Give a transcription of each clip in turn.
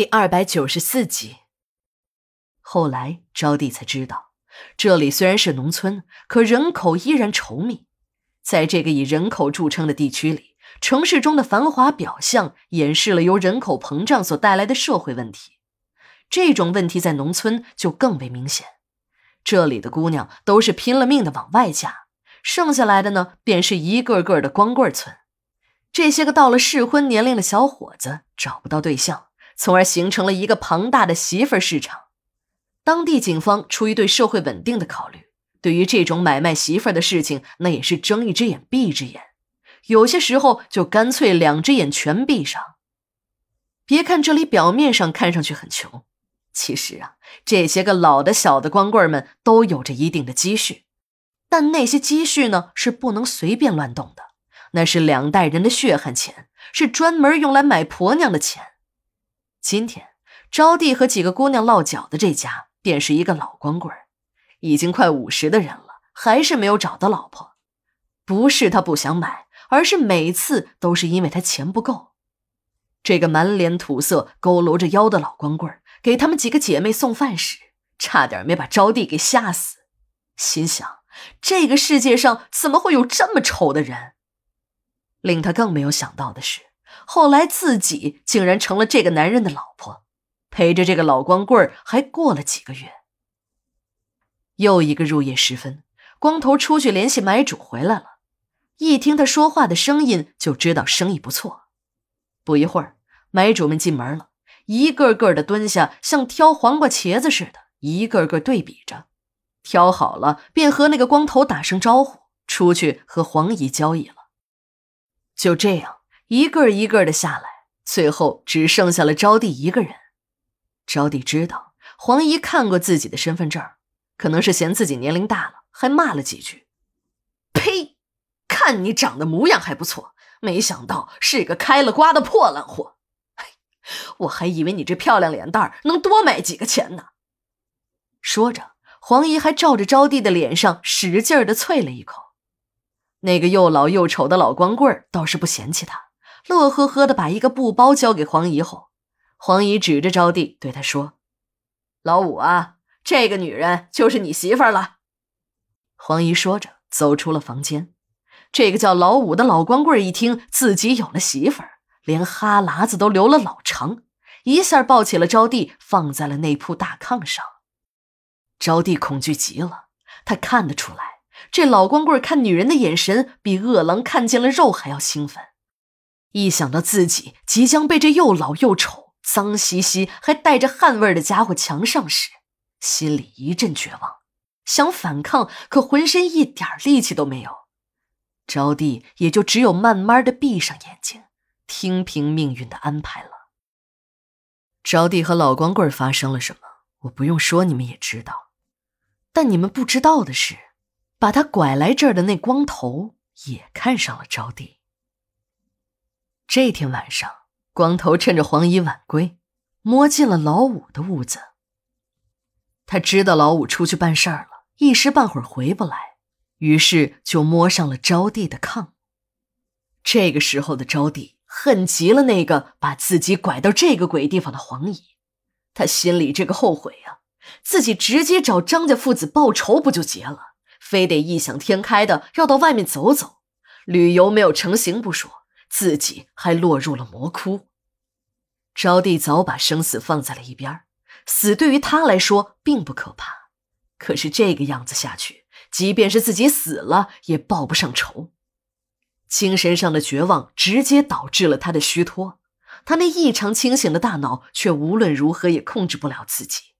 第二百九十四集。后来招娣才知道，这里虽然是农村，可人口依然稠密。在这个以人口著称的地区里，城市中的繁华表象掩饰了由人口膨胀所带来的社会问题。这种问题在农村就更为明显。这里的姑娘都是拼了命的往外嫁，剩下来的呢，便是一个个的光棍村。这些个到了适婚年龄的小伙子找不到对象。从而形成了一个庞大的媳妇市场。当地警方出于对社会稳定的考虑，对于这种买卖媳妇的事情，那也是睁一只眼闭一只眼，有些时候就干脆两只眼全闭上。别看这里表面上看上去很穷，其实啊，这些个老的小的光棍们都有着一定的积蓄，但那些积蓄呢是不能随便乱动的，那是两代人的血汗钱，是专门用来买婆娘的钱。今天，招娣和几个姑娘落脚的这家，便是一个老光棍已经快五十的人了，还是没有找到老婆。不是他不想买，而是每次都是因为他钱不够。这个满脸土色、佝偻着腰的老光棍给他们几个姐妹送饭时，差点没把招娣给吓死。心想：这个世界上怎么会有这么丑的人？令他更没有想到的是。后来自己竟然成了这个男人的老婆，陪着这个老光棍还过了几个月。又一个入夜时分，光头出去联系买主回来了，一听他说话的声音就知道生意不错。不一会儿，买主们进门了，一个个的蹲下，像挑黄瓜茄子似的，一个个对比着，挑好了便和那个光头打声招呼，出去和黄姨交易了。就这样。一个一个的下来，最后只剩下了招娣一个人。招娣知道黄姨看过自己的身份证，可能是嫌自己年龄大了，还骂了几句。呸！看你长得模样还不错，没想到是个开了瓜的破烂货。我还以为你这漂亮脸蛋能多买几个钱呢。说着，黄姨还照着招娣的脸上使劲的啐了一口。那个又老又丑的老光棍倒是不嫌弃他。乐呵呵的把一个布包交给黄姨后，黄姨指着招娣对他说：“老五啊，这个女人就是你媳妇了。”黄姨说着走出了房间。这个叫老五的老光棍一听自己有了媳妇儿，连哈喇子都流了老长，一下抱起了招娣，放在了那铺大炕上。招娣恐惧极了，她看得出来，这老光棍看女人的眼神比饿狼看见了肉还要兴奋。一想到自己即将被这又老又丑、脏兮兮还带着汗味的家伙强上时，心里一阵绝望，想反抗，可浑身一点力气都没有。招娣也就只有慢慢的闭上眼睛，听凭命运的安排了。招娣和老光棍发生了什么，我不用说，你们也知道。但你们不知道的是，把他拐来这儿的那光头也看上了招娣。这天晚上，光头趁着黄姨晚归，摸进了老五的屋子。他知道老五出去办事儿了，一时半会儿回不来，于是就摸上了招娣的炕。这个时候的招娣恨极了那个把自己拐到这个鬼地方的黄姨，他心里这个后悔呀，自己直接找张家父子报仇不就结了，非得异想天开的绕到外面走走，旅游没有成行不说。自己还落入了魔窟。招娣早把生死放在了一边，死对于他来说并不可怕，可是这个样子下去，即便是自己死了也报不上仇。精神上的绝望直接导致了他的虚脱，他那异常清醒的大脑却无论如何也控制不了自己。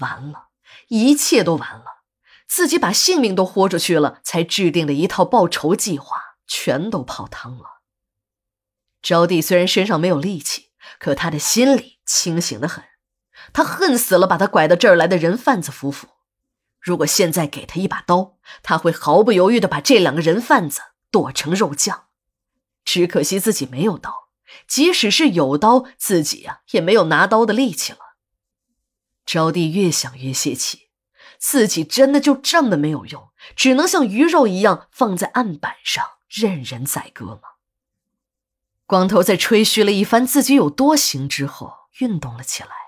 完了，一切都完了，自己把性命都豁出去了，才制定的一套报仇计划，全都泡汤了。招娣虽然身上没有力气，可他的心里清醒的很。他恨死了把他拐到这儿来的人贩子夫妇。如果现在给他一把刀，他会毫不犹豫的把这两个人贩子剁成肉酱。只可惜自己没有刀，即使是有刀，自己呀也没有拿刀的力气了。招娣越想越泄气，自己真的就这么没有用，只能像鱼肉一样放在案板上任人宰割吗？光头在吹嘘了一番自己有多行之后，运动了起来。